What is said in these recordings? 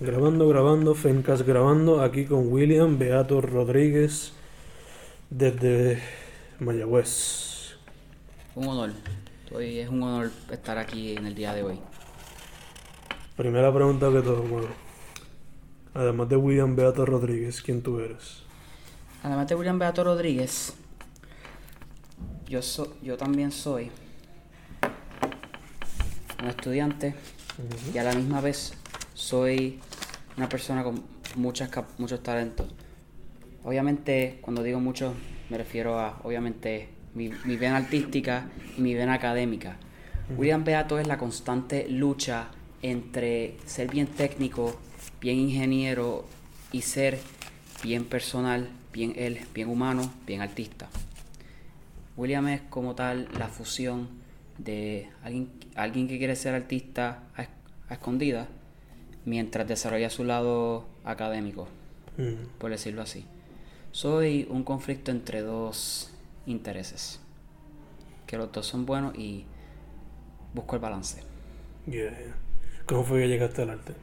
Grabando, grabando, Fencast grabando, aquí con William Beato Rodríguez desde Mayagüez. Un honor. Estoy- es un honor estar aquí en el día de hoy. Primera pregunta que todo, bueno. Además de William Beato Rodríguez, ¿quién tú eres? Además de William Beato Rodríguez, yo, so- yo también soy un estudiante y a la misma vez soy una persona con muchas, muchos talentos. Obviamente, cuando digo mucho, me refiero a, obviamente, mi, mi vena artística y mi vena académica. William Beato es la constante lucha entre ser bien técnico, bien ingeniero y ser bien personal, bien él, bien humano, bien artista. William es como tal la fusión de alguien, alguien que quiere ser artista a, a escondidas mientras desarrolla su lado académico, Mm, por decirlo así. Soy un conflicto entre dos intereses, que los dos son buenos y busco el balance. yeah, yeah. ¿Cómo fue que llegaste al arte?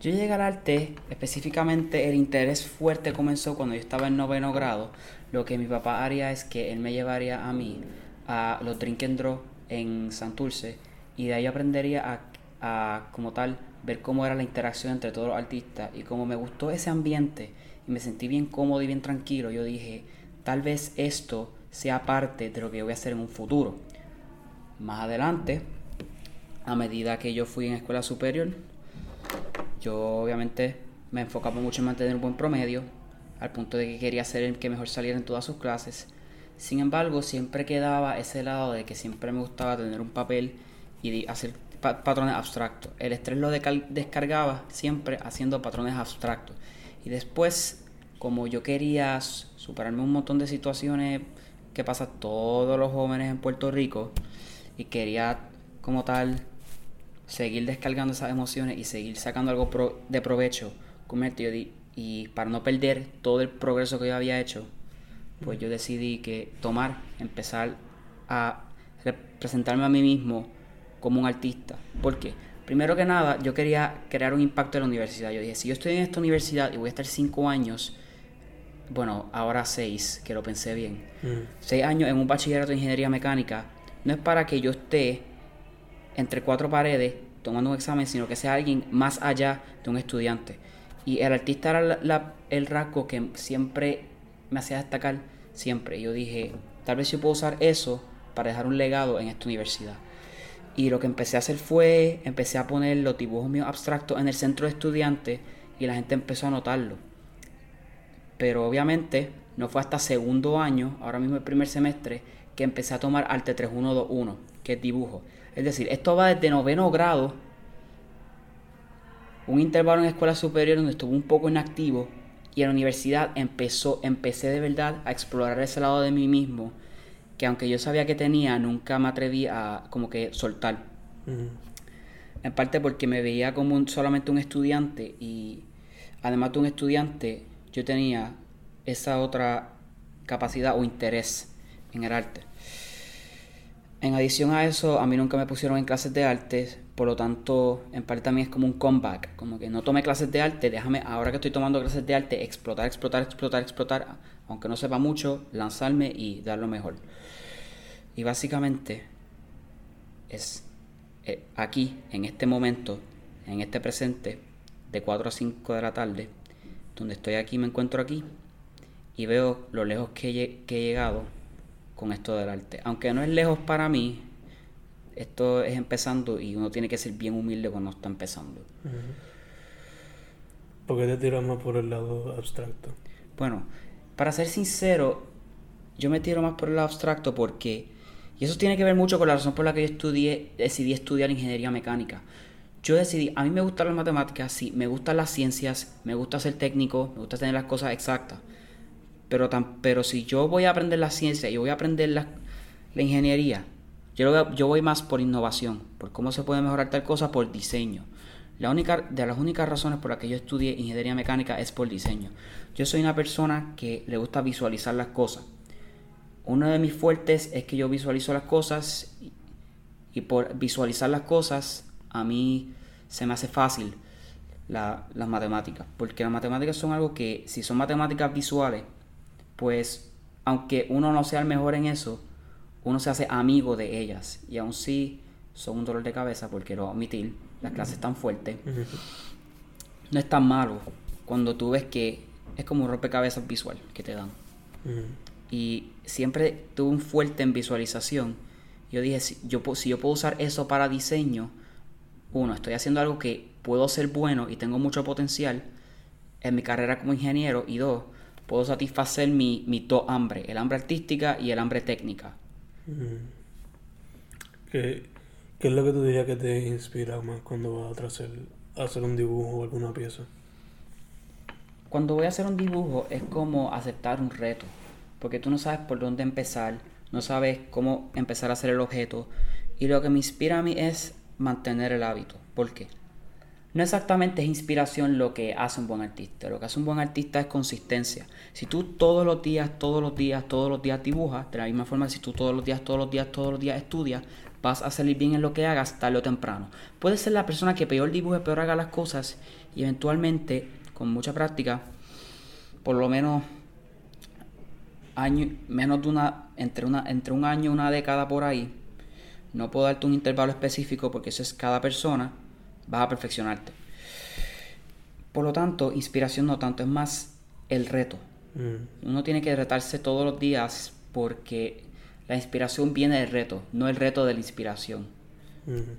Yo llegué al arte, específicamente el interés fuerte comenzó cuando yo estaba en noveno grado. Lo que mi papá haría es que él me llevaría a mí a los Drink and Draw en Santurce y de ahí aprendería a, a, como tal ver cómo era la interacción entre todos los artistas y como me gustó ese ambiente y me sentí bien cómodo y bien tranquilo, yo dije, tal vez esto sea parte de lo que voy a hacer en un futuro. Más adelante, a medida que yo fui en escuela superior, yo obviamente me enfocaba mucho en mantener un buen promedio, al punto de que quería ser el que mejor saliera en todas sus clases. Sin embargo, siempre quedaba ese lado de que siempre me gustaba tener un papel y hacer pa- patrones abstractos. El estrés lo descargaba siempre haciendo patrones abstractos. Y después, como yo quería superarme un montón de situaciones que pasan todos los jóvenes en Puerto Rico, y quería como tal seguir descargando esas emociones y seguir sacando algo pro- de provecho con di- y para no perder todo el progreso que yo había hecho pues yo decidí que tomar empezar a representarme a mí mismo como un artista ¿por qué? primero que nada yo quería crear un impacto en la universidad yo dije si yo estoy en esta universidad y voy a estar cinco años bueno ahora seis que lo pensé bien Mm, seis años en un bachillerato de ingeniería mecánica no es para que yo esté entre cuatro paredes tomando un examen, sino que sea alguien más allá de un estudiante. Y el artista era la- la- el rasgo que siempre me hacía destacar, siempre. Yo dije, tal vez yo puedo usar eso para dejar un legado en esta universidad. Y lo que empecé a hacer fue, empecé a poner los dibujos míos abstractos en el centro de estudiantes y la gente empezó a notarlo. Pero obviamente no fue hasta segundo año, ahora mismo el primer semestre, que empecé a tomar arte 3121, que es dibujo. Es decir, esto va desde noveno grado, un intervalo en escuela superior donde estuve un poco inactivo y en la universidad empecé de verdad a explorar ese lado de mí mismo que aunque yo sabía que tenía, nunca me atreví a como que soltar. En parte porque me veía como un- solamente un estudiante y además de un estudiante, yo tenía esa otra capacidad o interés en el arte. En adición a eso, a mí nunca me pusieron en clases de arte, por lo tanto, en parte también es como un comeback, como que no tomé clases de arte, déjame, ahora que estoy tomando clases de arte, explotar, explotar, explotar, explotar, aunque no sepa mucho, lanzarme y dar lo mejor. Y básicamente es eh, aquí, en este momento, en este presente, de 4 a 5 de la tarde, donde estoy aquí, me encuentro aquí, y veo lo lejos que, he que he llegado con esto del arte. Aunque no es lejos para mí, esto es empezando y uno tiene que ser bien humilde cuando está empezando. ¿Por qué te tiras más por el lado abstracto? Bueno, para ser sincero, yo me tiro más por el lado abstracto porque, y eso tiene que ver mucho con la razón por la que yo estudié, decidí estudiar ingeniería mecánica. Yo decidí, a mí me gustan las matemáticas, sí, me gustan las ciencias, me gusta ser técnico, me gusta tener las cosas exactas. Pero, tan, pero si yo voy a aprender la ciencia y voy a aprender la, la ingeniería, yo, voy más por innovación, por cómo se puede mejorar tal cosa, por diseño. La única, de las únicas razones por las que yo estudié ingeniería mecánica es por diseño. Yo soy una persona que le gusta visualizar las cosas. Uno de mis fuertes es que yo visualizo las cosas y, por visualizar las cosas a mí se me hace fácil la- las matemáticas. Porque las matemáticas son algo que, si son matemáticas visuales, pues aunque uno no sea el mejor en eso, uno se hace amigo de ellas. Y aún si son un dolor de cabeza, porque lo voy a omitir, las clases tan fuertes, no es tan malo cuando tú ves que es como un rompecabezas visual que te dan. Y siempre tuve un fuerte en visualización. Yo dije, si yo, si yo puedo usar eso para diseño, uno, estoy haciendo algo que puedo ser bueno y tengo mucho potencial en mi carrera como ingeniero. Y dos, puedo satisfacer mi, mi dos hambre, el hambre artística y el hambre técnica. Ujú. ¿Qué, qué es lo que tú dirías que te inspira más cuando vas a hacer, a hacer un dibujo o alguna pieza? Cuando voy a hacer un dibujo es como aceptar un reto, porque tú no sabes por dónde empezar, no sabes cómo empezar a hacer el objeto, y lo que me inspira a mí es mantener el hábito. ¿Por qué? No exactamente es inspiración lo que hace un buen artista, lo que hace un buen artista es consistencia. Si tú todos los días, todos los días, todos los días dibujas, de la misma forma si tú todos los días, todos los días, todos los días estudias, vas a salir bien en lo que hagas tarde o temprano. Puedes ser la persona que peor dibuje, peor haga las cosas y eventualmente, con mucha práctica, por lo menos año, menos de una, entre una, entre un año y una década por ahí, no puedo darte un intervalo específico porque eso es cada persona, vas a perfeccionarte. Por lo tanto, inspiración no tanto, es más el reto. Mm, Uno tiene que retarse todos los días porque la inspiración viene del reto, no el reto de la inspiración. ujú.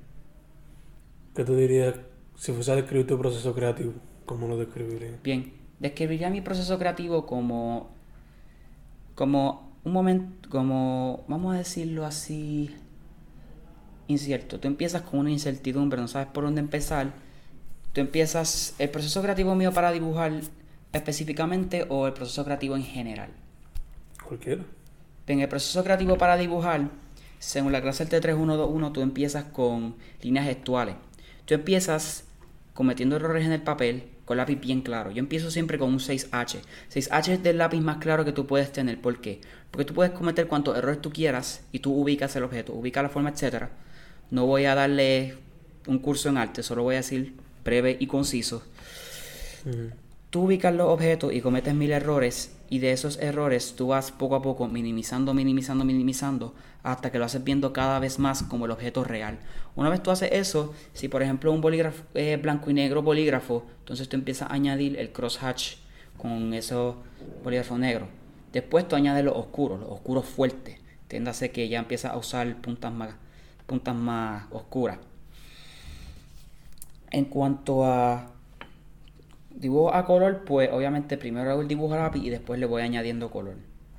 ¿Qué tú dirías si fuese a describir tu proceso creativo? ¿Cómo lo describirías? Bien, describiría mi proceso creativo como como un momento, como vamos a decirlo así, incierto. Tú empiezas con una incertidumbre, no sabes por dónde empezar. Tú empiezas el proceso creativo mío para dibujar específicamente o el proceso creativo en general. Cualquiera. En el proceso creativo para dibujar, según la clase del T3121, tú empiezas con líneas gestuales. Tú empiezas cometiendo errores en el papel con lápiz bien claro. Yo empiezo siempre con un 6H. 6H es del lápiz más claro que tú puedes tener. ¿Por qué? Porque tú puedes cometer cuantos errores tú quieras y tú ubicas el objeto, ubicas la forma, etc. No voy a darle un curso en arte, solo voy a decir breve y conciso. Tú ubicas los objetos y cometes mil errores y de esos errores tú vas poco a poco minimizando, minimizando, minimizando hasta que lo haces viendo cada vez más como el objeto real. Una vez tú haces eso, si por ejemplo un bolígrafo eh, blanco y negro bolígrafo, entonces tú empiezas a añadir el crosshatch con esos bolígrafos negros. Después tú añades los oscuros, los oscuros fuertes. Tiéndase que ya empiezas a usar puntas más, puntas más oscuras. En cuanto a dibujo a color, pues obviamente primero hago el dibujo a lápiz y después le voy añadiendo color.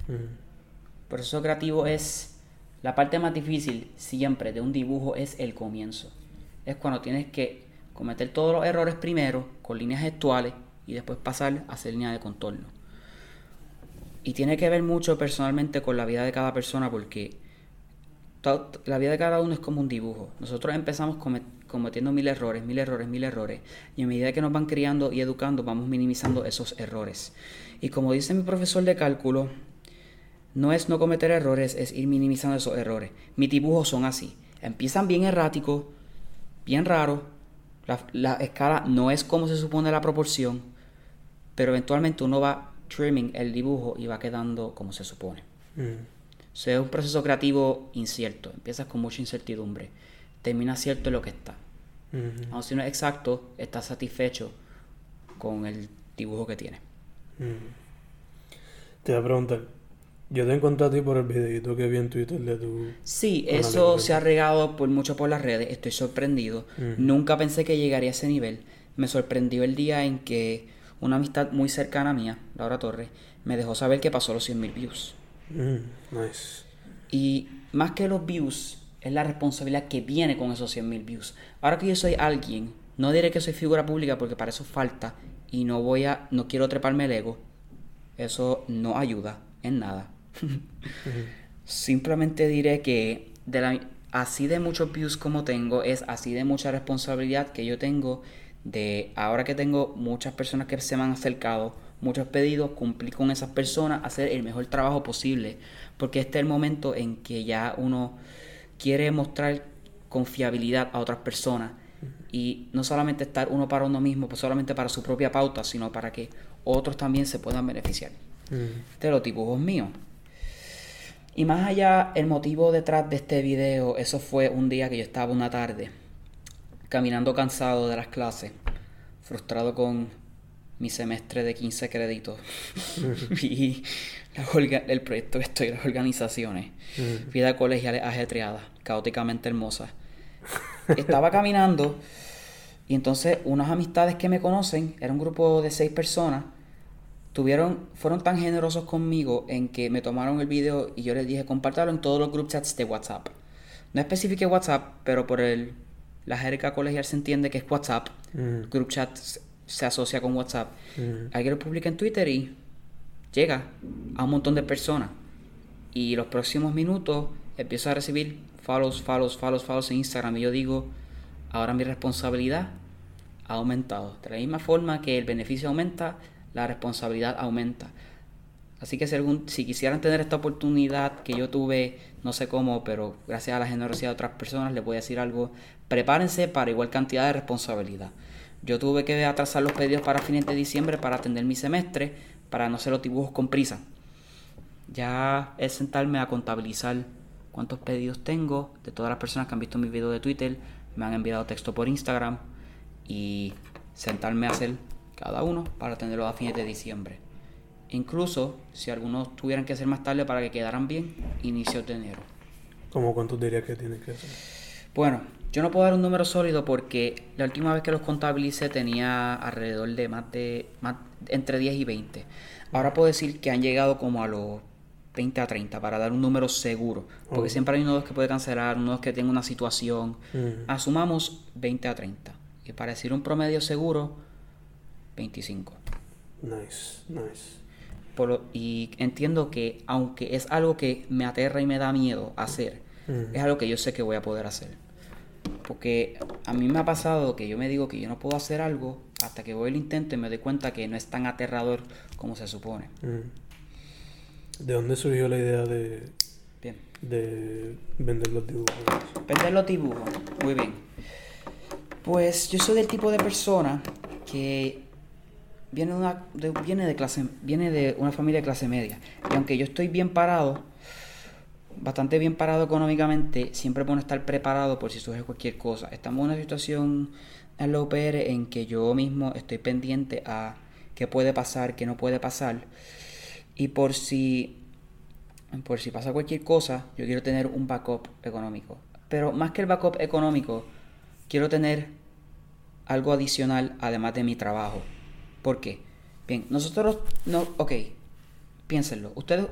Ujú. El proceso creativo es la parte más difícil siempre de un dibujo es el comienzo. Es cuando tienes que cometer todos los errores primero con líneas gestuales y después pasar a hacer línea de contorno. Y tiene que ver mucho personalmente con la vida de cada persona porque la vida de cada uno es como un dibujo. Nosotros empezamos come- cometiendo mil errores, mil errores, mil errores. Y a medida que nos van criando y educando, vamos minimizando esos errores. Y como dice mi profesor de cálculo, no es no cometer errores, es ir minimizando esos errores. Mis dibujos son así. Empiezan bien erráticos, bien raros. La, la escala no es como se supone la proporción, pero eventualmente uno va trimming el dibujo y va quedando como se supone. Ujú. O sea, es un proceso creativo incierto. Empiezas con mucha incertidumbre. Terminas cierto en lo que está. Ujú. Aun si no es exacto, estás satisfecho con el dibujo que tienes. Te voy a preguntar. Yo te encontré a ti por el videito que vi en Twitter de tu... Sí, eso se ha regado por mucho por las redes. Estoy sorprendido. Nunca pensé que llegaría a ese nivel. Me sorprendió el día en que una amistad muy cercana mía, Laura Torres, me dejó saber que pasó los 100.000 views. Mm, nice. Y más que los views, es la responsabilidad que viene con esos 100.000 views. Ahora que yo soy alguien, no diré que soy figura pública porque para eso falta y no voy a, no quiero treparme el ego. Eso no ayuda en nada. Simplemente diré que de la, así de muchos views como tengo, es así de mucha responsabilidad que yo tengo de ahora que tengo muchas personas que se me han acercado, muchos pedidos, cumplir con esas personas, hacer el mejor trabajo posible, porque este es el momento en que ya uno quiere mostrar confiabilidad a otras personas Y no solamente estar uno para uno mismo, pues solamente para su propia pauta, sino para que otros también se puedan beneficiar. De los dibujos míos. Y más allá, el motivo detrás de este video, eso fue un día que yo estaba una tarde, caminando cansado de las clases, frustrado con mi semestre de 15 créditos y el proyecto que estoy, las organizaciones, vida colegiales ajetreada, caóticamente hermosa. Estaba caminando y entonces unas amistades que me conocen, era un grupo de seis personas, tuvieron, fueron tan generosos conmigo en que me tomaron el video y yo les dije, compártalo en todos los group chats de WhatsApp. No especifique WhatsApp, pero por el, la jerga colegial se entiende que es WhatsApp. Group chat se asocia con WhatsApp. Alguien lo publica en Twitter y llega a un montón de personas. Y los próximos minutos empiezo a recibir follows, follows, follows, follows en Instagram. Y yo digo, ahora mi responsabilidad ha aumentado. De la misma forma que el beneficio aumenta, la responsabilidad aumenta. Así que si, si quisieran tener esta oportunidad que yo tuve, no sé cómo, pero gracias a la generosidad de otras personas, les voy a decir algo, prepárense para igual cantidad de responsabilidad. Yo tuve que atrasar los pedidos para fines de diciembre para atender mi semestre, para no hacer los dibujos con prisa. Ya es sentarme a contabilizar cuántos pedidos tengo de todas las personas que han visto mi video de Twitter, me han enviado texto por Instagram y sentarme a hacer cada uno para tenerlo a fines de diciembre. Incluso si algunos tuvieran que hacer más tarde para que quedaran bien, inicio de enero. ¿Cómo cuántos dirías que tienes que hacer? Bueno, yo no puedo dar un número sólido porque la última vez que los contabilicé tenía alrededor de más de más, entre 10 y 20. Ahora puedo decir que han llegado como a los 20 a 30 para dar un número seguro. Porque siempre hay uno que puede cancelar, uno que tenga una situación. Asumamos 20 a 30. Y para decir un promedio seguro, 25. Nice, nice. y entiendo que aunque es algo que me aterra y me da miedo hacer, es algo que yo sé que voy a poder hacer. Porque a mí me ha pasado que yo me digo que yo no puedo hacer algo hasta que voy al intento y me doy cuenta que no es tan aterrador como se supone. ¿De dónde surgió la idea de, de vender los dibujos? Vender los dibujos, muy bien. Pues yo soy del tipo de persona que viene de una, viene de clase, viene de una familia de clase media. Y aunque yo estoy bien parado, bastante bien parado económicamente, siempre bueno estar preparado por si surge cualquier cosa. Estamos en una situación en la UPR en que yo mismo estoy pendiente a qué puede pasar, qué no puede pasar. Y por si, por si pasa cualquier cosa, yo quiero tener un backup económico. Pero más que el backup económico, quiero tener algo adicional además de mi trabajo. ¿Por qué? Bien, nosotros no, ok, piénsenlo. Ustedes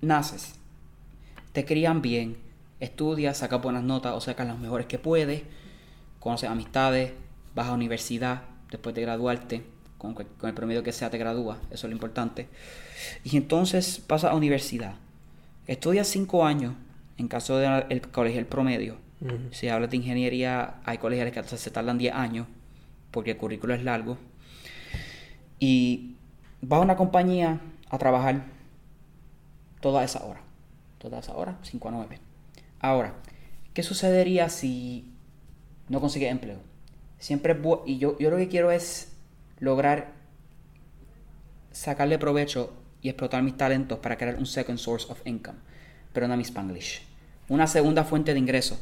naces, te crían bien, estudias, sacas buenas notas o sacas las mejores que puedes, conoces amistades, vas a universidad después de graduarte, con, el promedio que sea te gradúas, eso es lo importante. Y entonces pasas a universidad. Estudias cinco años, en caso del colegio el promedio. Si hablas de ingeniería, hay colegios que se tardan 10 años, porque el currículo es largo y va a una compañía a trabajar toda esa hora. Toda esa hora, 5 a 9. Ahora, ¿qué sucedería si no consigue empleo? Siempre y yo, yo lo que quiero es lograr sacarle provecho y explotar mis talentos para crear un second source of income. Pero no mi Spanglish. Una segunda fuente de ingreso.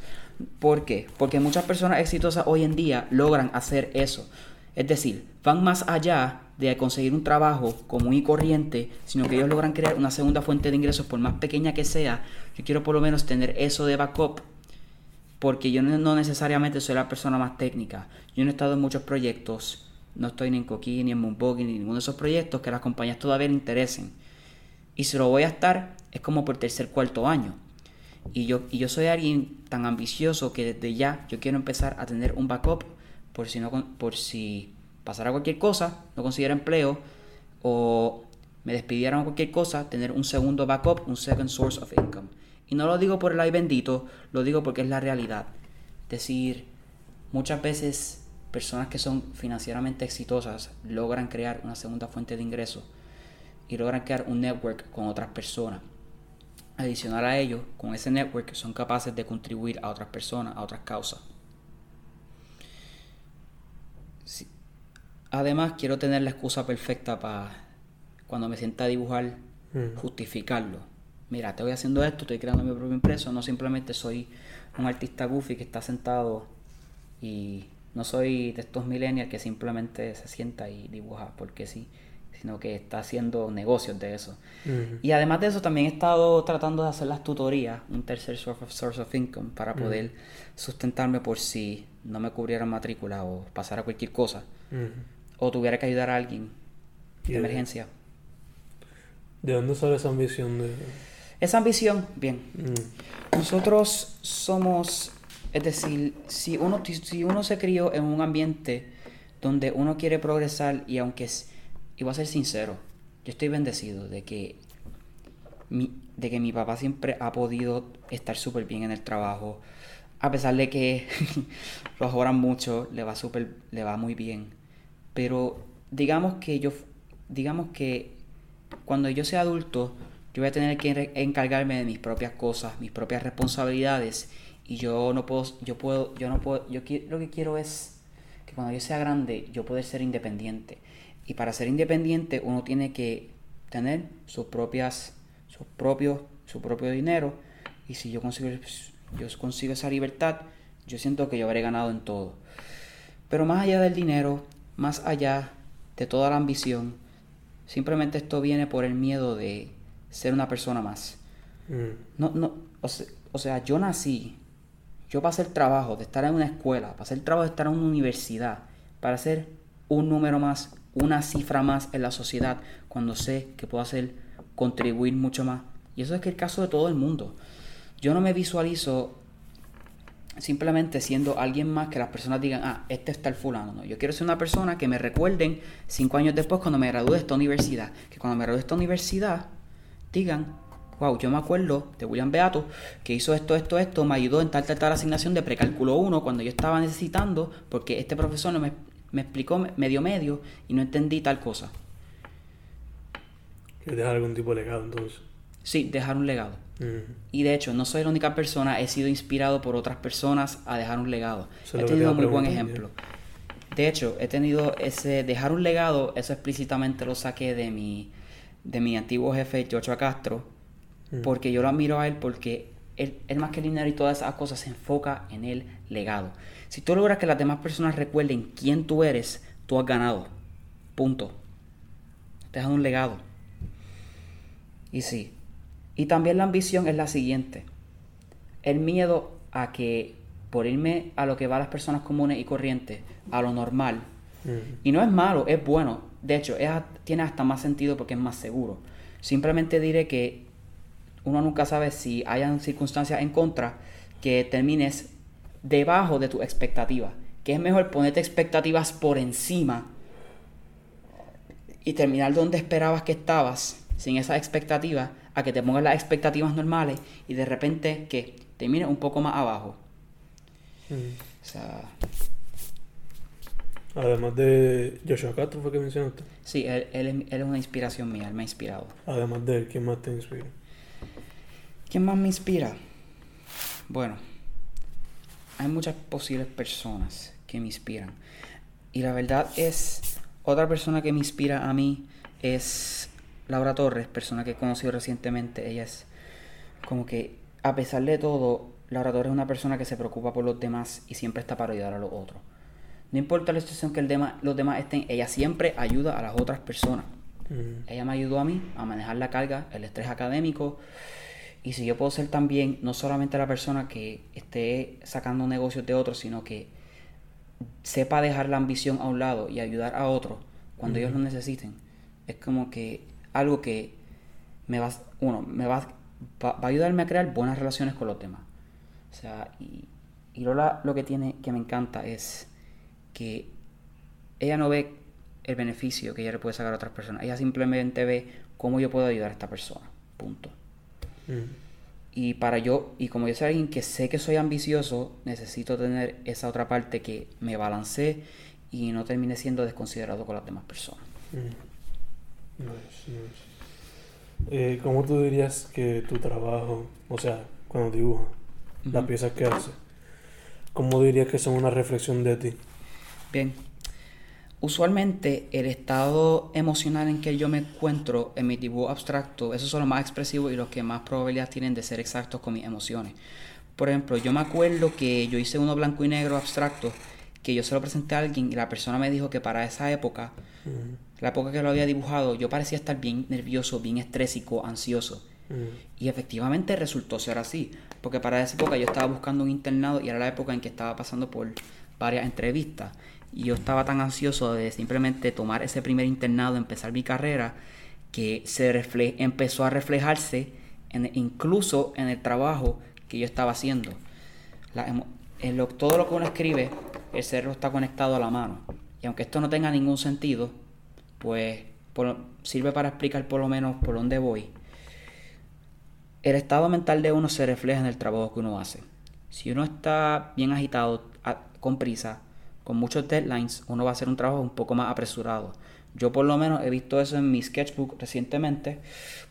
¿Por qué? Porque muchas personas exitosas hoy en día logran hacer eso. Es decir, van más allá de conseguir un trabajo común y corriente, sino que ellos logran crear una segunda fuente de ingresos, por más pequeña que sea. Yo quiero por lo menos tener eso de backup, porque yo no necesariamente soy la persona más técnica. Yo no he estado en muchos proyectos, no estoy ni en Coquí, ni en Moonbuggy, ni en ninguno de esos proyectos que las compañías todavía le interesen. Y si lo voy a estar, es como por tercer, cuarto año. Y yo, y yo soy alguien tan ambicioso que desde ya yo quiero empezar a tener un backup por si, no, por si pasara cualquier cosa, no consiguiera empleo o me despidieran cualquier cosa, tener un segundo backup, un second source of income. Y no lo digo por el ay bendito, lo digo porque es la realidad. Es decir, muchas veces personas que son financieramente exitosas logran crear una segunda fuente de ingreso y logran crear un network con otras personas. Adicional a ello, con ese network son capaces de contribuir a otras personas, a otras causas. Sí. Además, quiero tener la excusa perfecta para cuando me sienta a dibujar, Mm. justificarlo. Mira, estoy haciendo esto, estoy creando mi propio impreso, no simplemente soy un artista goofy que está sentado y no soy de estos millennials que simplemente se sienta y dibuja porque sí, sino que está haciendo negocios de eso. Mm. Y además de eso, también he estado tratando de hacer las tutorías, un tercer source of, source of income, para poder sustentarme por si no me cubriera matrícula o pasara cualquier cosa, Mm. O tuviera que ayudar a alguien de emergencia. ¿De dónde sale esa ambición de...? Esa ambición, bien, Mm. nosotros somos, es decir, si uno, si uno se crió en un ambiente donde uno quiere progresar y aunque es, y voy a ser sincero, yo estoy bendecido de que mi, de que mi papá siempre ha podido estar súper bien en el trabajo, a pesar de que lo joran mucho, le va súper, le va muy bien. Pero digamos que yo, digamos que cuando yo sea adulto, yo voy a tener que encargarme de mis propias cosas, mis propias responsabilidades, y yo no puedo, yo puedo, yo no puedo, yo lo que quiero es que cuando yo sea grande, yo poder ser independiente. Y para ser independiente, uno tiene que tener sus propias, sus propios, su propio dinero, y si yo consigo, yo consigo esa libertad, yo siento que yo habré ganado en todo. Pero más allá del dinero, más allá de toda la ambición, simplemente esto viene por el miedo de ser una persona más. Mm. No, no, o se- o sea, yo nací, yo pasé el trabajo de estar en una escuela, pasé el trabajo de estar en una universidad, para ser un número más, una cifra más en la sociedad, cuando sé que puedo hacer, contribuir mucho más. Y eso es que el caso de todo el mundo. Yo no me visualizo simplemente siendo alguien más que las personas digan, ah, este está el fulano. No, yo quiero ser una persona que me recuerden cinco años después cuando me gradúe de esta universidad. Que cuando me gradúe de esta universidad digan, wow, yo me acuerdo de William Beato que hizo esto, esto, esto, me ayudó en tal, tal, tal asignación de precálculo 1 cuando yo estaba necesitando porque este profesor no me, me explicó medio medio y no entendí tal cosa. Que dejar algún tipo de legado, entonces. Sí, dejar un legado. Y de hecho, no soy la única persona, he sido inspirado por otras personas a dejar un legado. Eso he tenido a muy buen ejemplo. De hecho, he tenido ese dejar un legado, eso explícitamente lo saqué de mi, de mi antiguo jefe, Joshua Castro, Mm. porque yo lo admiro a él porque él, él más que el dinero y todas esas cosas se enfoca en el legado. Si tú logras que las demás personas recuerden quién tú eres, tú has ganado. Punto. Te has dado un legado. Y sí. Y también la ambición es la siguiente. El miedo a que por irme a lo que va a las personas comunes y corrientes, a lo normal, Mm. y no es malo, es bueno. De hecho, es tiene hasta más sentido porque es más seguro. Simplemente diré que uno nunca sabe si hayan circunstancias en contra que termines debajo de tu expectativa. Que es mejor ponerte expectativas por encima y terminar donde esperabas que estabas sin esas expectativas a que te pongas las expectativas normales y de repente que termines un poco más abajo. Mm. O sea, Además de Joshua Castro, fue que mencionaste. sí, él, él es una inspiración mía, él me ha inspirado. Además de él, ¿quién más te inspira? ¿Quién más me inspira? Bueno, hay muchas posibles personas que me inspiran. Y la verdad es, otra persona que me inspira a mí es Laura Torres, persona que he conocido recientemente. Ella es como que, a pesar de todo, Laura Torres es una persona que se preocupa por los demás y siempre está para ayudar a los otros. No importa la situación que el dema- los demás estén, ella siempre ayuda a las otras personas. Mm. Ella me ayudó a mí a manejar la carga, el estrés académico. Y si yo puedo ser también, no solamente la persona que esté sacando negocios de otros, sino que sepa dejar la ambición a un lado y ayudar a otros cuando ellos lo necesiten, es como que algo que me va, uno, me va, va, va a ayudarme a crear buenas relaciones con los demás. O sea, y, y Lola lo que tiene que me encanta es que ella no ve el beneficio que ella le puede sacar a otras personas. Ella simplemente ve cómo yo puedo ayudar a esta persona. Punto. Mm. Y para yo, y como yo soy alguien que sé que soy ambicioso, necesito tener esa otra parte que me balancee y no termine siendo desconsiderado con las demás personas. Mm. Nice, nice. Eh, ¿Cómo tú dirías que tu trabajo, o sea, cuando dibujas, las Ujú. piezas que haces, cómo dirías que son una reflexión de ti? Bien. Usualmente el estado emocional en que yo me encuentro en mi dibujo abstracto, esos son los más expresivos y los que más probabilidad tienen de ser exactos con mis emociones. Por ejemplo, yo me acuerdo que yo hice uno blanco y negro abstracto que yo se lo presenté a alguien y la persona me dijo que para esa época, la época que lo había dibujado, yo parecía estar bien nervioso, bien estrésico, ansioso. Y efectivamente resultó ser así, porque para esa época yo estaba buscando un internado y era la época en que estaba pasando por varias entrevistas. Y yo estaba tan ansioso de simplemente tomar ese primer internado, empezar mi carrera, que se refle empezó a reflejarse en, incluso en el trabajo que yo estaba haciendo. en lo, todo lo que uno escribe, el cerebro está conectado a la mano. Y aunque esto no tenga ningún sentido, pues sirve para explicar por lo menos por dónde voy. El estado mental de uno se refleja en el trabajo que uno hace. Si uno está bien agitado, con prisa, con muchos deadlines, uno va a hacer un trabajo un poco más apresurado. Yo por lo menos he visto eso en mi sketchbook recientemente.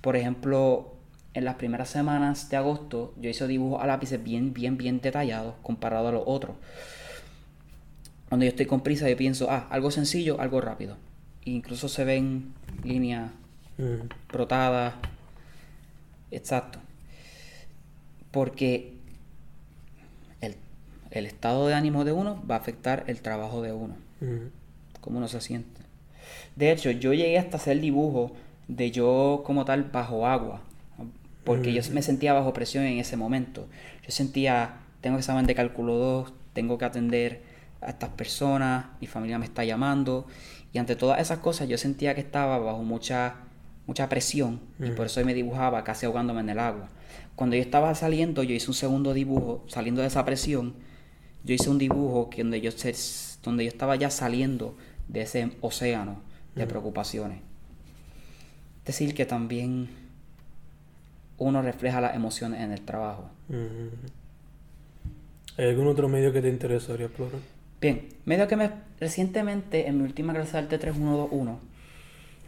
Por ejemplo, en las primeras semanas de agosto yo hice dibujos a lápices bien, bien, bien detallados comparado a los otros. Cuando yo estoy con prisa yo pienso, ah, algo sencillo, algo rápido. Incluso se ven líneas mm. brotadas. Exacto. Porque el estado de ánimo de uno va a afectar el trabajo de uno. Cómo uno se siente. De hecho, yo llegué hasta hacer dibujo de yo como tal bajo agua. Porque yo me sentía bajo presión en ese momento. Yo sentía, tengo examen de cálculo 2, tengo que atender a estas personas, mi familia me está llamando. Y ante todas esas cosas yo sentía que estaba bajo mucha, mucha presión. Y por eso me dibujaba casi ahogándome en el agua. Cuando yo estaba saliendo, yo hice un segundo dibujo, saliendo de esa presión yo hice un dibujo que donde yo, donde yo estaba ya saliendo de ese océano de preocupaciones. Es decir, que también uno refleja las emociones en el trabajo. ¿Hay algún otro medio que te interesaría explorar? Bien, medio que me recientemente en mi última clase de arte 3121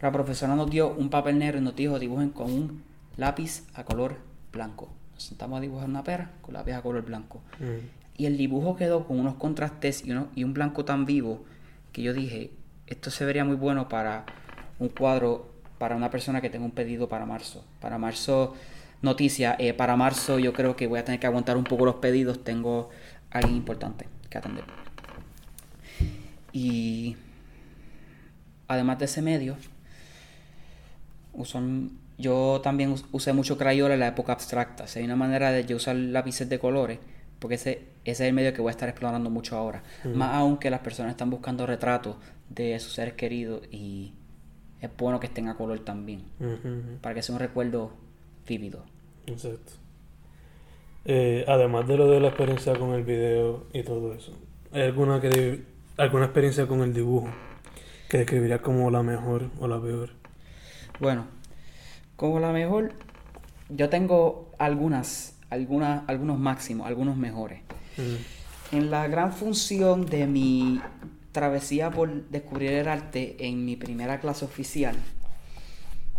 la profesora nos dio un papel negro y nos dijo dibujen con un lápiz a color blanco. Nos sentamos a dibujar una pera con lápiz a color blanco. Y el dibujo quedó con unos contrastes y, y un blanco tan vivo que yo dije, esto se vería muy bueno para un cuadro, para una persona que tenga un pedido para marzo. Para marzo, noticia, eh, para marzo yo creo que voy a tener que aguantar un poco los pedidos, tengo alguien importante que atender. Y además de ese medio, yo también usé mucho crayola en la época abstracta. hay una manera de yo usar lápices de colores porque ese, ese es el medio que voy a estar explorando mucho ahora. Más aún que las personas están buscando retratos de sus seres queridos y es bueno que estén a color también, para que sea un recuerdo vívido. Exacto. Eh, además de lo de la experiencia con el video y todo eso, ¿hay alguna, que alguna experiencia con el dibujo que describiría como la mejor o la peor? Bueno, como la mejor, yo tengo algunas algunos máximos, algunos mejores. Mm. En la gran función de mi travesía por descubrir el arte en mi primera clase oficial,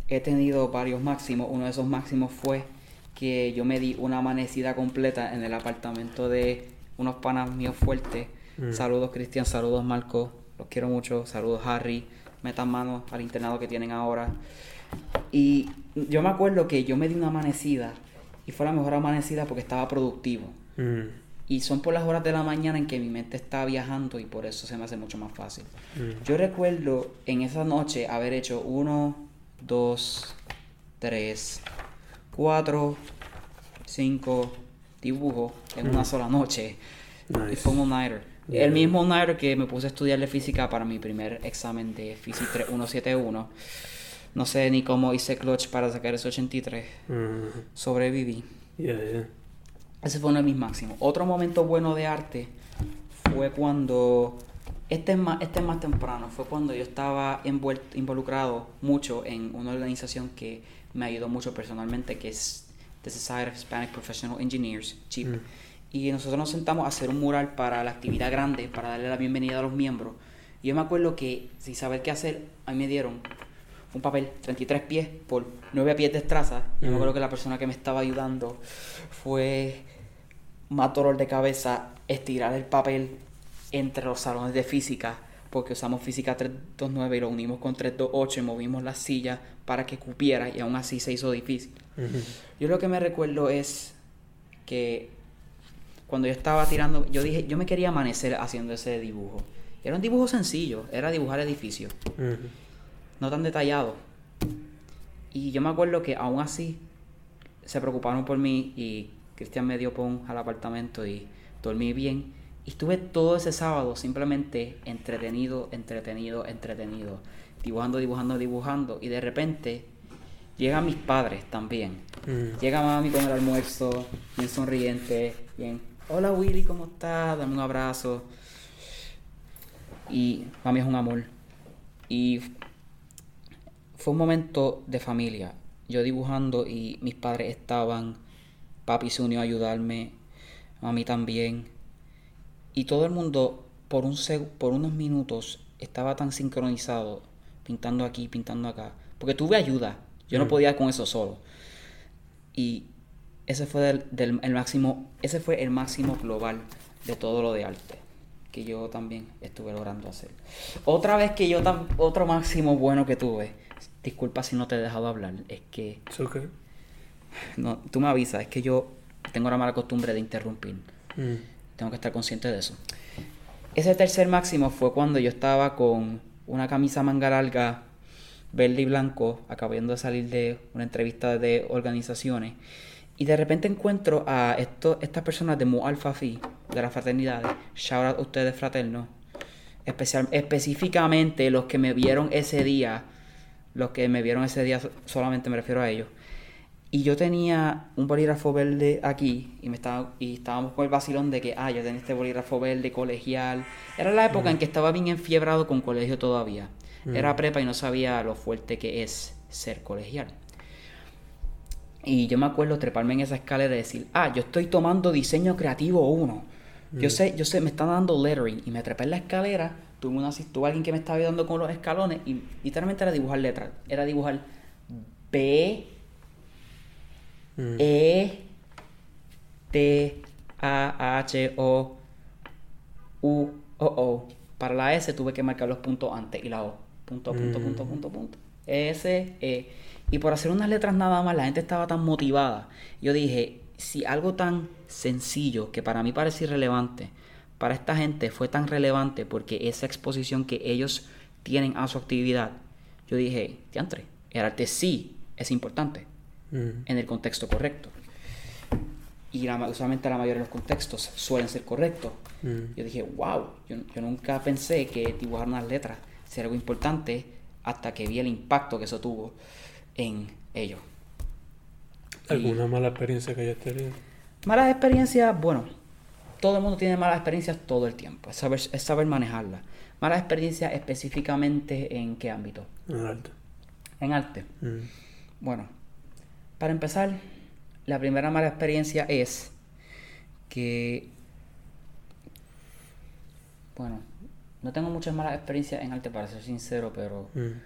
he tenido varios máximos. Uno de esos máximos fue que yo me di una amanecida completa en el apartamento de unos panas míos fuertes. Mm. Saludos Cristian, saludos Marco, los quiero mucho, saludos Harry, metan manos al internado que tienen ahora. Y yo me acuerdo que yo me di una amanecida y fue la mejor amanecida porque estaba productivo. Mm. Y son por las horas de la mañana en que mi mente está viajando y por eso se me hace mucho más fácil. Mm. Yo recuerdo en esa noche haber hecho uno, dos, tres, cuatro, cinco dibujos en una sola noche. Y fue un nighter. El mismo nighter que me puse a estudiar de física para mi primer examen de Física 3171 no sé ni cómo hice clutch para sacar ese 83. Sobreviví. Ese fue uno de mis máximos. Otro momento bueno de arte fue cuando. Este es más, este es más temprano. Fue cuando yo estaba envuelto, involucrado mucho en una organización que me ayudó mucho personalmente, que es The Society of Hispanic Professional Engineers, CHIP. Mm. Y nosotros nos sentamos a hacer un mural para la actividad grande, para darle la bienvenida a los miembros. Y yo me acuerdo que, sin saber qué hacer, a mí me dieron un papel 33 pies por 9 pies de estraza. Yo me acuerdo que la persona que me estaba ayudando fue más dolor de cabeza estirar el papel entre los salones de física porque usamos física 329 y lo unimos con 328 y movimos las sillas para que cupiera y aún así se hizo difícil. Yo lo que me recuerdo es que cuando yo estaba tirando, yo dije, yo me quería amanecer haciendo ese dibujo. Era un dibujo sencillo, era dibujar edificios, no tan detallado. Y yo me acuerdo que aún así se preocuparon por mí y Cristian me dio pon al apartamento y dormí bien. Y estuve todo ese sábado simplemente entretenido, entretenido, entretenido, dibujando, dibujando, dibujando. Y de repente llegan mis padres también. Ujú. Llega mami con el almuerzo, bien sonriente, bien. Hola Willy, ¿cómo estás? Dame un abrazo. Y mami es un amor. Y fue un momento de familia. Yo dibujando y mis padres estaban. Papi se unió a ayudarme. Mami también. Y todo el mundo, por, un seg- por unos minutos, estaba tan sincronizado, pintando aquí, pintando acá. Porque tuve ayuda. Yo no Mm. podía con eso solo. Y ese fue del, del- el máximo, ese fue el máximo global de todo lo de arte que yo también estuve logrando hacer. Otra vez que yo tam- otro máximo bueno que tuve, disculpa si no te he dejado hablar, es que ¿Eso qué? no, tú me avisas, es que yo tengo la mala costumbre de interrumpir. Mm. Tengo que estar consciente de eso. Ese tercer máximo fue cuando yo estaba con una camisa manga larga, verde y blanco, acabando de salir de una entrevista de organizaciones. Y de repente encuentro a esto, estas personas de Mu Alpha Phi, de las fraternidades. Shout out a ustedes, fraternos. Especial, específicamente los que me vieron ese día. Los que me vieron ese día, solamente me refiero a ellos. Y yo tenía un bolígrafo verde aquí y me estaba y estábamos con el vacilón de que ah, yo tenía este bolígrafo verde colegial. Era la época en que estaba bien enfiebrado con colegio todavía. Era prepa y no sabía lo fuerte que es ser colegial. Y yo me acuerdo treparme en esa escalera y decir, ah, yo estoy tomando diseño creativo 1. Yo sé, yo sé, me están dando lettering. Y me trepé en la escalera, tuve, una, tuve alguien que me estaba ayudando con los escalones y literalmente era dibujar letras. Era dibujar B, Mm. E, T, A, H, O, U, O, O. Para la S tuve que marcar los puntos antes y la O. Punto, punto, Mm. punto, punto, punto. S, E. Y por hacer unas letras nada más, la gente estaba tan motivada. Yo dije, si algo tan sencillo, que para mí parece irrelevante, para esta gente fue tan relevante porque esa exposición que ellos tienen a su actividad, yo dije, diantre, el arte sí es importante Mm. en el contexto correcto. Y la, usualmente la mayoría de los contextos suelen ser correctos. Mm. Yo dije, wow, yo, yo nunca pensé que dibujar unas letras sería algo importante hasta que vi el impacto que eso tuvo en ellos. Y- ¿Alguna mala experiencia que hayas tenido? Malas experiencias, bueno, todo el mundo tiene malas experiencias todo el tiempo, es saber, es saber manejarlas. Malas experiencias específicamente en qué ámbito? En arte. En arte. Mm. Bueno, para empezar, la primera mala experiencia es que, bueno, no tengo muchas malas experiencias en arte para ser sincero, pero Mm.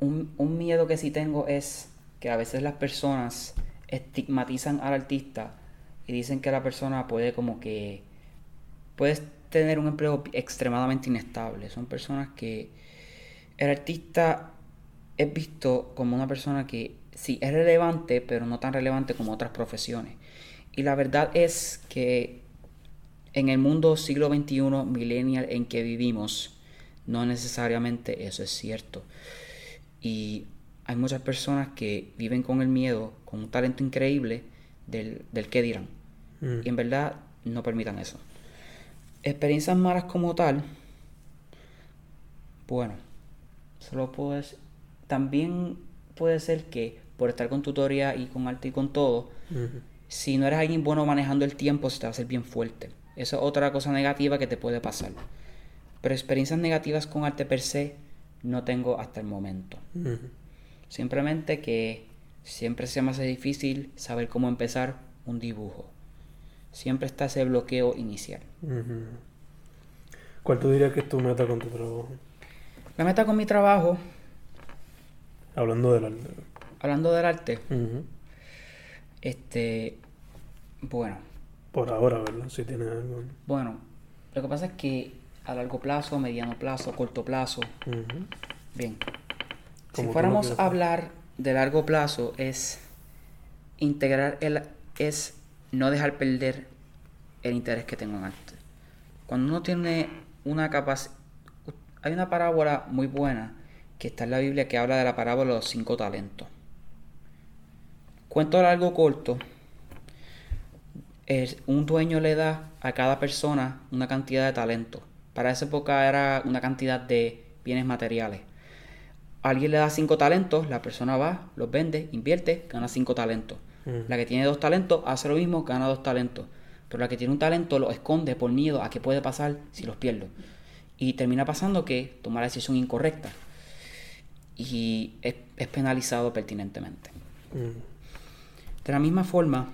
Un, miedo que sí tengo es que a veces las personas estigmatizan al artista y dicen que la persona puede como que puedes tener un empleo extremadamente inestable. Son personas que el artista es visto como una persona que sí es relevante, pero no tan relevante como otras profesiones. Y la verdad es que en el mundo siglo XXI, millennial en que vivimos, no necesariamente eso es cierto. Y hay muchas personas que viven con el miedo, con un talento increíble del, del qué dirán. Mm. Y en verdad no permitan eso. Experiencias malas como tal, bueno, solo puedo decir- también puede ser que por estar con tutoría y con arte y con todo, si no eres alguien bueno manejando el tiempo, se te va a hacer bien fuerte. Eso es otra cosa negativa que te puede pasar. Pero experiencias negativas con arte per se no tengo hasta el momento. Simplemente que siempre se me hace difícil saber cómo empezar un dibujo. Siempre está ese bloqueo inicial. ¿Cuál tú dirías que es tu meta con tu trabajo? La meta con mi trabajo, Hablando del arte. hablando del arte, este, bueno, Por ahora, ¿verdad? Si tienes algo. bueno, lo que pasa es que a largo plazo, mediano plazo, corto plazo. Bien. Si fuéramos a hablar de largo plazo, es integrar el es no dejar perder el interés que tengo en arte. Cuando uno tiene una capacidad hay una parábola muy buena que está en la Biblia que habla de la parábola de los cinco talentos. Cuento largo corto. es- un dueño le da a cada persona una cantidad de talentos. Para esa época era una cantidad de bienes materiales. Alguien le da cinco talentos, la persona va, los vende, invierte, gana cinco talentos. Mm. La que tiene dos talentos hace lo mismo, gana dos talentos. Pero la que tiene un talento lo esconde por miedo a qué puede pasar si los pierdo. Y termina pasando que toma la decisión incorrecta. Y es, es penalizado pertinentemente. Mm. De la misma forma,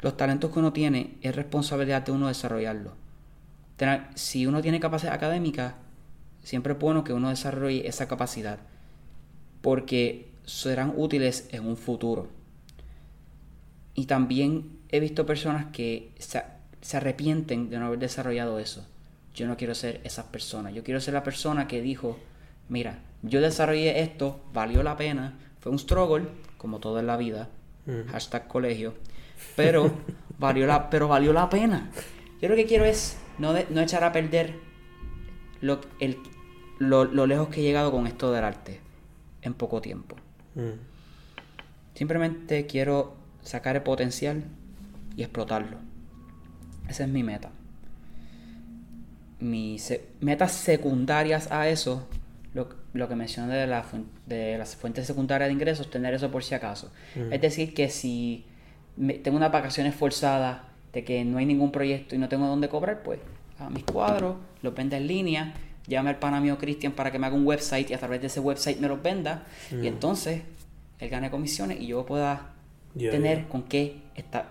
los talentos que uno tiene es responsabilidad de uno desarrollarlos. Tener- Si uno tiene capacidad académica, siempre es bueno que uno desarrolle esa capacidad, porque serán útiles en un futuro. Y también he visto personas que se, se arrepienten de no haber desarrollado eso. Yo no quiero ser esas personas. Yo quiero ser la persona que dijo, mira, yo desarrollé esto, valió la pena, fue un struggle, como todo en la vida, Mm. hashtag colegio, pero valió la, pero valió la pena. Yo lo que quiero es no, de- no echar a perder lo, el- lo, lo lejos que he llegado con esto del arte en poco tiempo. Mm. Simplemente quiero sacar el potencial y explotarlo. Esa es mi meta. Mis se- metas secundarias a eso, lo, lo que mencioné de, la de las fuentes secundarias de ingresos, tener eso por si acaso. Mm. Es decir, que si me- tengo unas vacaciones forzadas de que no hay ningún proyecto y no tengo dónde cobrar, pues a mis cuadros, los venda en línea, llame al pana mío Cristian para que me haga un website y a través de ese website me los venda. Mm. Y entonces él gane comisiones y yo pueda tener con qué está,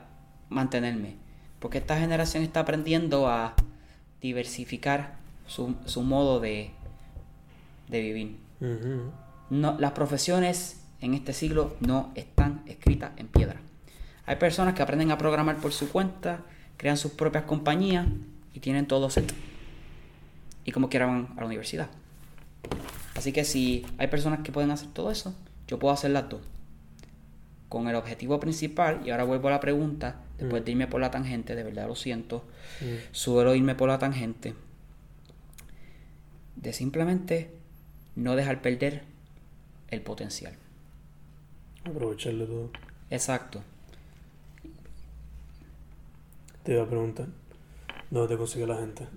mantenerme. Porque esta generación está aprendiendo a diversificar su, su modo de, de vivir. No, las profesiones en este siglo no están escritas en piedra. Hay personas que aprenden a programar por su cuenta, crean sus propias compañías y tienen todo set. Y como quiera van a la universidad. Así que si hay personas que pueden hacer todo eso, yo puedo hacer las dos. Con el objetivo principal, y ahora vuelvo a la pregunta, después Mm. de irme por la tangente, de verdad lo siento, Mm. suelo irme por la tangente de simplemente no dejar perder el potencial. Aprovecharlo todo. Exacto. Te iba a preguntar. ¿Dónde te consigue la gente?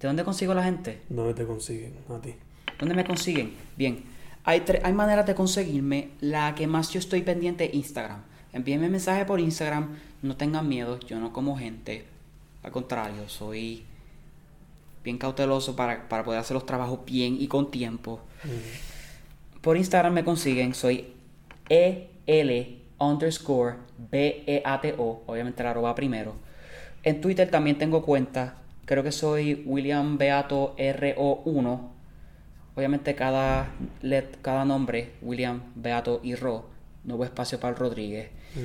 ¿De dónde consigo la gente? ¿Dónde te consiguen a ti? ¿Dónde me consiguen? Bien, hay, hay maneras de conseguirme. La que más yo estoy pendiente es Instagram. Envíenme mensaje por Instagram. No tengan miedo, yo no como gente. Al contrario, soy bien cauteloso para, para poder hacer los trabajos bien y con tiempo. Por Instagram me consiguen, soy EL underscore B-E-A-T-O, obviamente la arroba primero. En Twitter también tengo cuenta, creo que soy William Beato RO1. Obviamente cada, let- cada nombre, William, Beato y Ro, no hubo espacio para el Rodríguez. Mm.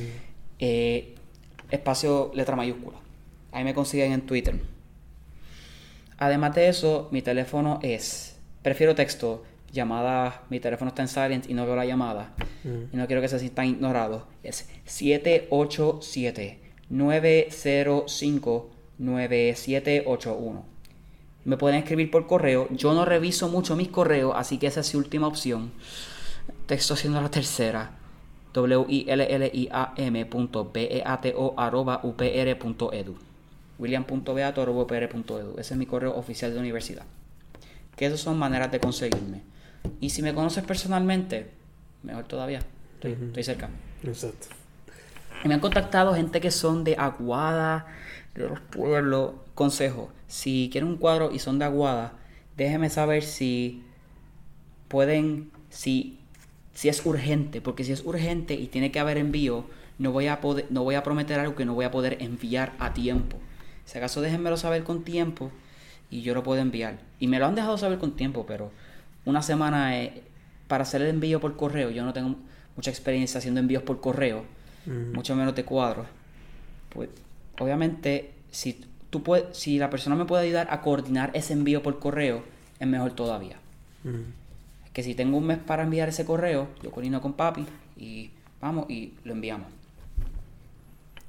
Eh, espacio letra mayúscula. Ahí me consiguen en Twitter. Además de eso, mi teléfono es. Prefiero texto. Llamada. Mi teléfono está en silent y no veo la llamada. Mm. Y no quiero que se sientan ignorados. Es 787-905-9781. Me pueden escribir por correo. Yo no reviso mucho mis correos, así que esa es su última opción. Texto siendo la tercera. w-i-l-l-i-a-m punto b-e-a-t-o arroba upr punto edu william.beato arroba upr punto edu ese es mi correo oficial de universidad que esas son maneras de conseguirme y si me conoces personalmente mejor todavía estoy, Ujú. estoy cerca Exacto. Me han contactado gente que son de Aguada, de los pueblos. Consejo, si quieren un cuadro y son de Aguada, déjenme saber si pueden, si, si es urgente, porque si es urgente y tiene que haber envío, no voy a no voy a prometer algo que no voy a poder enviar a tiempo. Si acaso déjenmelo saber con tiempo y yo lo puedo enviar. Y me lo han dejado saber con tiempo, pero una semana eh, para hacer el envío por correo, yo no tengo mucha experiencia haciendo envíos por correo Mm. mucho menos de cuadros. Pues obviamente, si tú puedes, si la persona me puede ayudar a coordinar ese envío por correo, es mejor todavía. Mm. Es que si tengo un mes para enviar ese correo, yo coordino con papi y vamos y lo enviamos.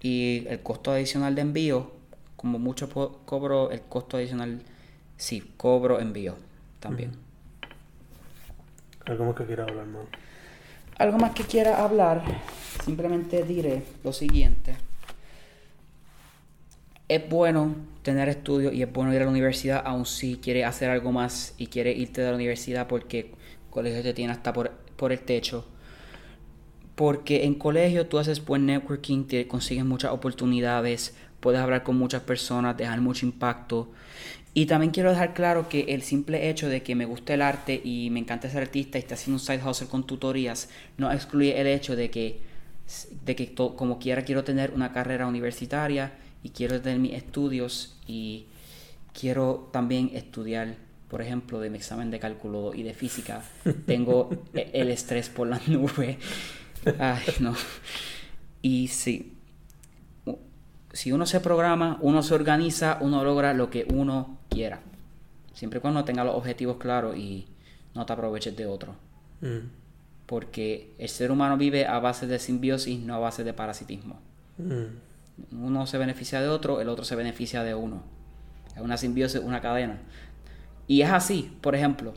Y el costo adicional de envío, como mucho cobro el costo adicional, sí, cobro envío también. Algo más que quiera hablar más. Algo más que quiera hablar, simplemente diré lo siguiente. Es bueno tener estudios y es bueno ir a la universidad, aun si quieres hacer algo más y quieres irte de la universidad porque el colegio te tiene hasta por, por el techo. Porque en colegio tú haces buen networking, te consigues muchas oportunidades, puedes hablar con muchas personas, dejar mucho impacto. Y también quiero dejar claro que el simple hecho de que me guste el arte y me encanta ser artista y esté haciendo un side hustle con tutorías no excluye el hecho de que, de que to- como quiera quiero tener una carrera universitaria y quiero tener mis estudios y quiero también estudiar, por ejemplo, de mi examen de cálculo y de física. Tengo e- el estrés por las nubes. Ay, no. Y sí, si uno se programa, uno se organiza, uno logra lo que uno quiera. Siempre y cuando tenga los objetivos claros y no te aproveches de otro. Mm. Porque el ser humano vive a base de simbiosis, no a base de parasitismo. Mm. Uno se beneficia de otro, el otro se beneficia de uno. Es una simbiosis, una cadena. Y es así, por ejemplo,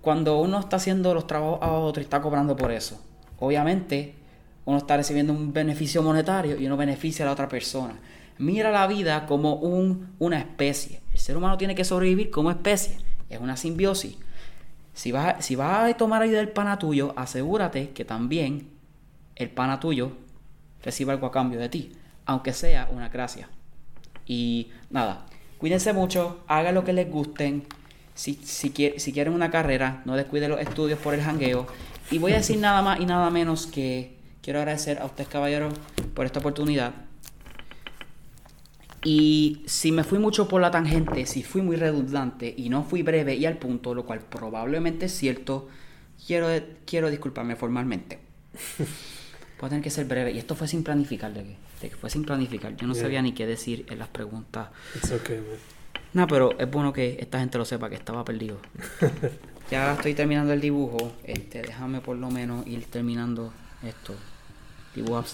cuando uno está haciendo los trabajos a otro y está cobrando por eso, obviamente uno está recibiendo un beneficio monetario y uno beneficia a la otra persona. Mira la vida como un, una especie. El ser humano tiene que sobrevivir como especie. Es una simbiosis. Si vas, si vas a tomar ayuda del pana tuyo, asegúrate que también el pana tuyo reciba algo a cambio de ti, aunque sea una gracia. Y nada, cuídense mucho, hagan lo que les gusten. Si, si quieren una carrera, no descuiden los estudios por el jangueo. Y voy a decir nada más y nada menos que quiero agradecer a ustedes, caballeros, por esta oportunidad. Y si me fui mucho por la tangente, si fui muy redundante y no fui breve y al punto, lo cual probablemente es cierto, quiero, quiero disculparme formalmente. Voy a tener que ser breve. Y esto fue sin planificar, de que, fue sin planificar. Yo no Yeah. sabía ni qué decir en las preguntas. It's okay, man. No, pero es bueno que esta gente lo sepa, que estaba perdido. ya estoy terminando el dibujo. Este, déjame por lo menos ir terminando esto. Dibujo abstracto.